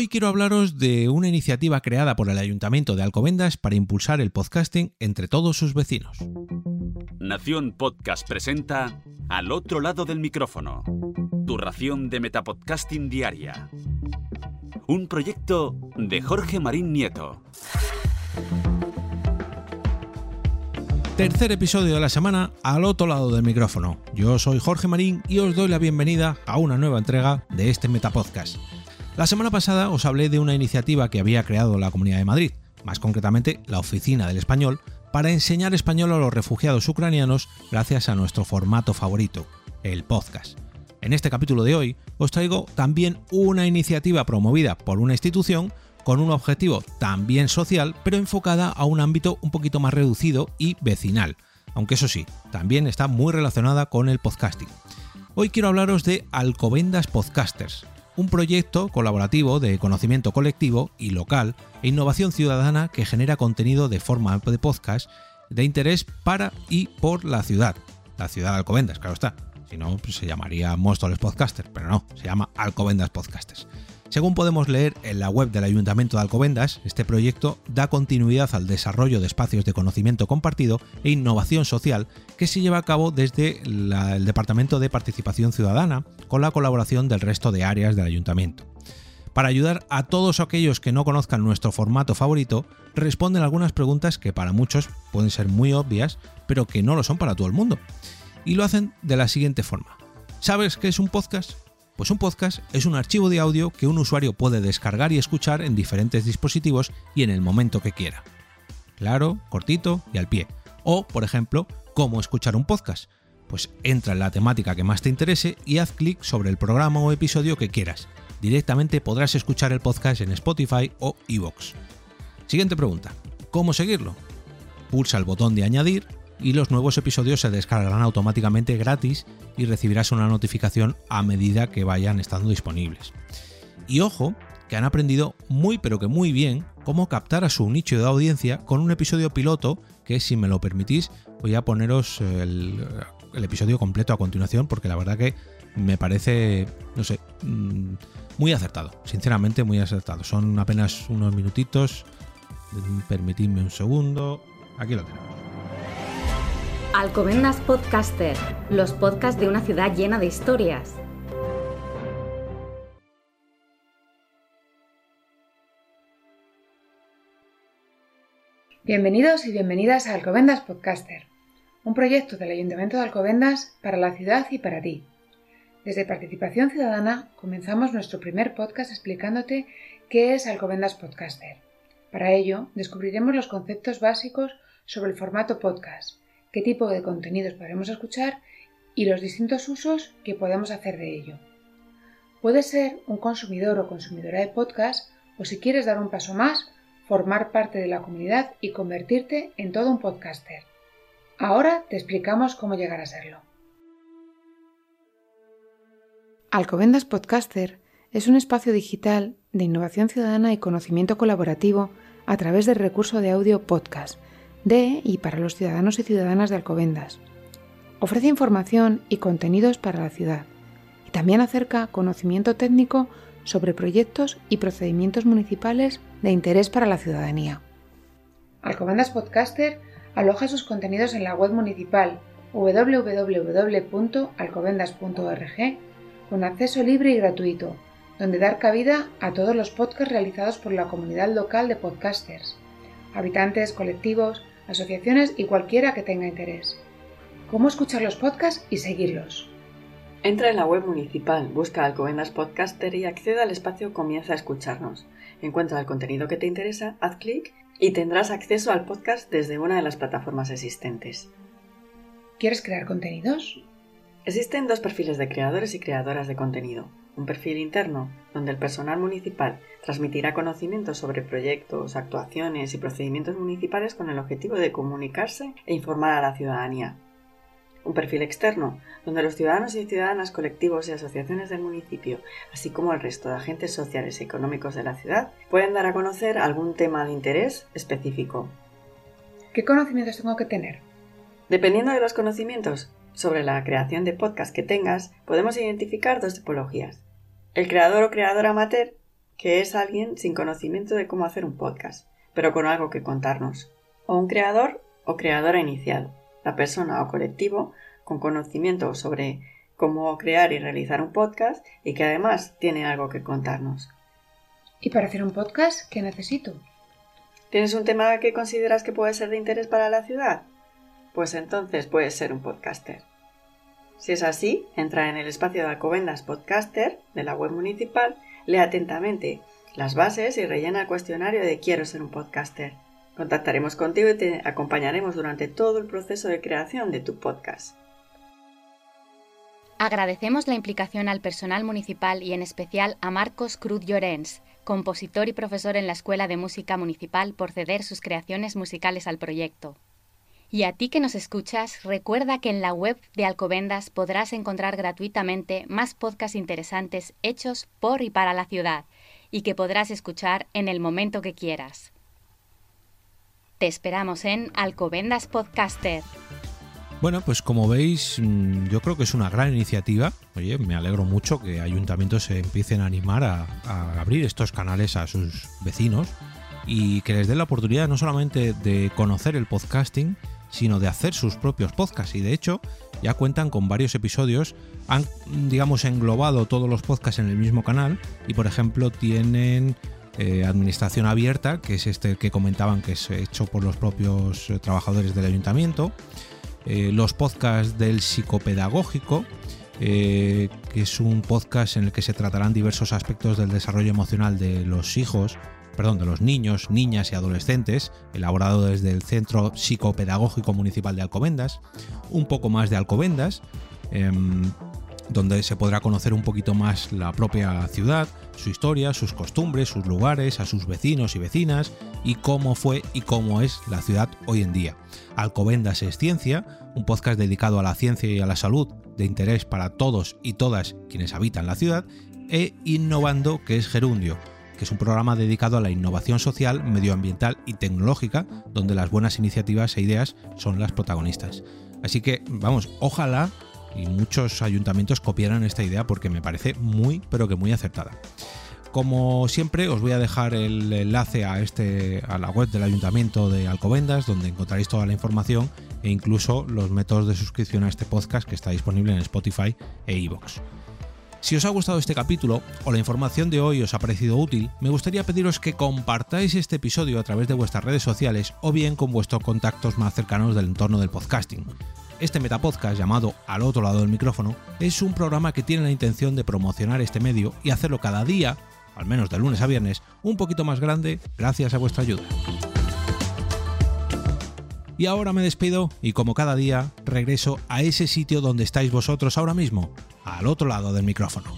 Hoy quiero hablaros de una iniciativa creada por el Ayuntamiento de Alcobendas para impulsar el podcasting entre todos sus vecinos. Nación Podcast presenta Al otro lado del micrófono, tu ración de metapodcasting diaria. Un proyecto de Jorge Marín Nieto. Tercer episodio de la semana al otro lado del micrófono. Yo soy Jorge Marín y os doy la bienvenida a una nueva entrega de este Metapodcast. La semana pasada os hablé de una iniciativa que había creado la Comunidad de Madrid, más concretamente la Oficina del Español, para enseñar español a los refugiados ucranianos gracias a nuestro formato favorito, el podcast. En este capítulo de hoy os traigo también una iniciativa promovida por una institución con un objetivo también social, pero enfocada a un ámbito un poquito más reducido y vecinal, aunque eso sí, también está muy relacionada con el podcasting. Hoy quiero hablaros de Alcobendas Podcasters, un proyecto colaborativo de conocimiento colectivo y local e innovación ciudadana que genera contenido de forma de podcast de interés para y por la ciudad. La ciudad de Alcobendas, claro está. Si no, pues se llamaría Móstoles Podcasters, pero no, se llama Alcobendas Podcasters. Según podemos leer en la web del Ayuntamiento de Alcobendas, este proyecto da continuidad al desarrollo de espacios de conocimiento compartido e innovación social que se lleva a cabo desde el Departamento de Participación Ciudadana con la colaboración del resto de áreas del Ayuntamiento. Para ayudar a todos aquellos que no conozcan nuestro formato favorito, responden algunas preguntas que para muchos pueden ser muy obvias, pero que no lo son para todo el mundo. Y lo hacen de la siguiente forma. ¿Sabes qué es un podcast? Pues un podcast es un archivo de audio que un usuario puede descargar y escuchar en diferentes dispositivos y en el momento que quiera. Claro, cortito y al pie. O, por ejemplo, cómo escuchar un podcast. Pues entra en la temática que más te interese y haz clic sobre el programa o episodio que quieras. Directamente podrás escuchar el podcast en Spotify o Evox. Siguiente pregunta. ¿Cómo seguirlo? Pulsa el botón de añadir y los nuevos episodios se descargarán automáticamente gratis y recibirás una notificación a medida que vayan estando disponibles. Y ojo, que han aprendido muy pero que muy bien cómo captar a su nicho de audiencia con un episodio piloto que si me lo permitís voy a poneros el, episodio completo a continuación porque la verdad que me parece, no sé, mm, muy acertado, sinceramente muy acertado. Son apenas unos minutitos, permitidme un segundo, aquí lo tenemos. Alcobendas Podcaster, los podcasts de una ciudad llena de historias. Bienvenidos y bienvenidas a Alcobendas Podcaster, un proyecto del Ayuntamiento de Alcobendas para la ciudad y para ti. Desde Participación Ciudadana comenzamos nuestro primer podcast explicándote qué es Alcobendas Podcaster. Para ello, descubriremos los conceptos básicos sobre el formato podcast qué tipo de contenidos podremos escuchar y los distintos usos que podemos hacer de ello. Puedes ser un consumidor o consumidora de podcast o si quieres dar un paso más, formar parte de la comunidad y convertirte en todo un podcaster. Ahora te explicamos cómo llegar a serlo. Alcobendas Podcaster es un espacio digital de innovación ciudadana y conocimiento colaborativo a través del recurso de audio podcast de y para los ciudadanos y ciudadanas de Alcobendas. Ofrece información y contenidos para la ciudad y también acerca conocimiento técnico sobre proyectos y procedimientos municipales de interés para la ciudadanía. Alcobendas Podcaster aloja sus contenidos en la web municipal www.alcobendas.org con acceso libre y gratuito, donde dar cabida a todos los podcasts realizados por la comunidad local de podcasters, habitantes, colectivos, asociaciones y cualquiera que tenga interés. ¿Cómo escuchar los podcasts y seguirlos? Entra en la web municipal, busca Alcobendas Podcaster y acceda al espacio Comienza a escucharnos. Encuentra el contenido que te interesa, haz clic y tendrás acceso al podcast desde una de las plataformas existentes. ¿Quieres crear contenidos? Existen dos perfiles de creadores y creadoras de contenido un perfil interno donde el personal municipal transmitirá conocimientos sobre proyectos, actuaciones y procedimientos municipales con el objetivo de comunicarse e informar a la ciudadanía. Un perfil externo, donde los ciudadanos y ciudadanas colectivos y asociaciones del municipio, así como el resto de agentes sociales y económicos de la ciudad, pueden dar a conocer algún tema de interés específico. ¿Qué conocimientos tengo que tener? Dependiendo de los conocimientos sobre la creación de podcast que tengas, podemos identificar dos tipologías el creador o creadora amateur, que es alguien sin conocimiento de cómo hacer un podcast, pero con algo que contarnos. O un creador o creadora inicial, la persona o colectivo con conocimiento sobre cómo crear y realizar un podcast y que además tiene algo que contarnos. ¿Y para hacer un podcast qué necesito? ¿Tienes un tema que consideras que puede ser de interés para la ciudad? Pues entonces puedes ser un podcaster. Si es así, entra en el espacio de Alcobendas Podcaster de la web municipal, lee atentamente las bases y rellena el cuestionario de Quiero ser un podcaster. Contactaremos contigo y te acompañaremos durante todo el proceso de creación de tu podcast. Agradecemos la implicación al personal municipal y en especial a Marcos Cruz Llorens, compositor y profesor en la Escuela de Música Municipal, por ceder sus creaciones musicales al proyecto. Y a ti que nos escuchas, recuerda que en la web de Alcobendas podrás encontrar gratuitamente más podcasts interesantes hechos por y para la ciudad y que podrás escuchar en el momento que quieras. Te esperamos en Alcobendas Podcaster. Bueno, pues como veis, mm, yo creo que es una gran iniciativa. Oye, me alegro mucho que ayuntamientos se empiecen a animar a, a abrir estos canales a sus vecinos y que les den la oportunidad no solamente de conocer el podcasting, sino de hacer sus propios podcasts. Y de hecho, ya cuentan con varios episodios, han, digamos, englobado todos los podcasts en el mismo canal. Y, por ejemplo, tienen eh, Administración Abierta, que es este que comentaban que es hecho por los propios eh, trabajadores del ayuntamiento, eh, los podcasts del psicopedagógico, que es un podcast en el que se tratarán diversos aspectos del desarrollo emocional de los hijos perdón, de los niños, niñas y adolescentes, elaborado desde el Centro Psicopedagógico Municipal de Alcobendas, un poco más de Alcobendas, em, donde se podrá conocer un poquito más la propia ciudad, su historia, sus costumbres, sus lugares, a sus vecinos y vecinas y cómo fue y cómo es la ciudad hoy en día. Alcobendas es Ciencia, un podcast dedicado a la ciencia y a la salud de interés para todos y todas quienes habitan la ciudad, e Innovando, que es Gerundio, que es un programa dedicado a la innovación social, medioambiental y tecnológica, donde las buenas iniciativas e ideas son las protagonistas. Así que, vamos, ojalá y muchos ayuntamientos copiaran esta idea porque me parece muy, pero que muy acertada. Como siempre, os voy a dejar el enlace a, este, a la web del Ayuntamiento de Alcobendas, donde encontraréis toda la información e incluso los métodos de suscripción a este podcast que está disponible en Spotify e iVoox. Si os ha gustado este capítulo o la información de hoy os ha parecido útil, me gustaría pediros que compartáis este episodio a través de vuestras redes sociales o bien con vuestros contactos más cercanos del entorno del podcasting. Este metapodcast llamado Al otro lado del micrófono es un programa que tiene la intención de promocionar este medio y hacerlo cada día, al menos de lunes a viernes, un poquito más grande gracias a vuestra ayuda. Y ahora me despido y como cada día regreso a ese sitio donde estáis vosotros ahora mismo, al otro lado del micrófono.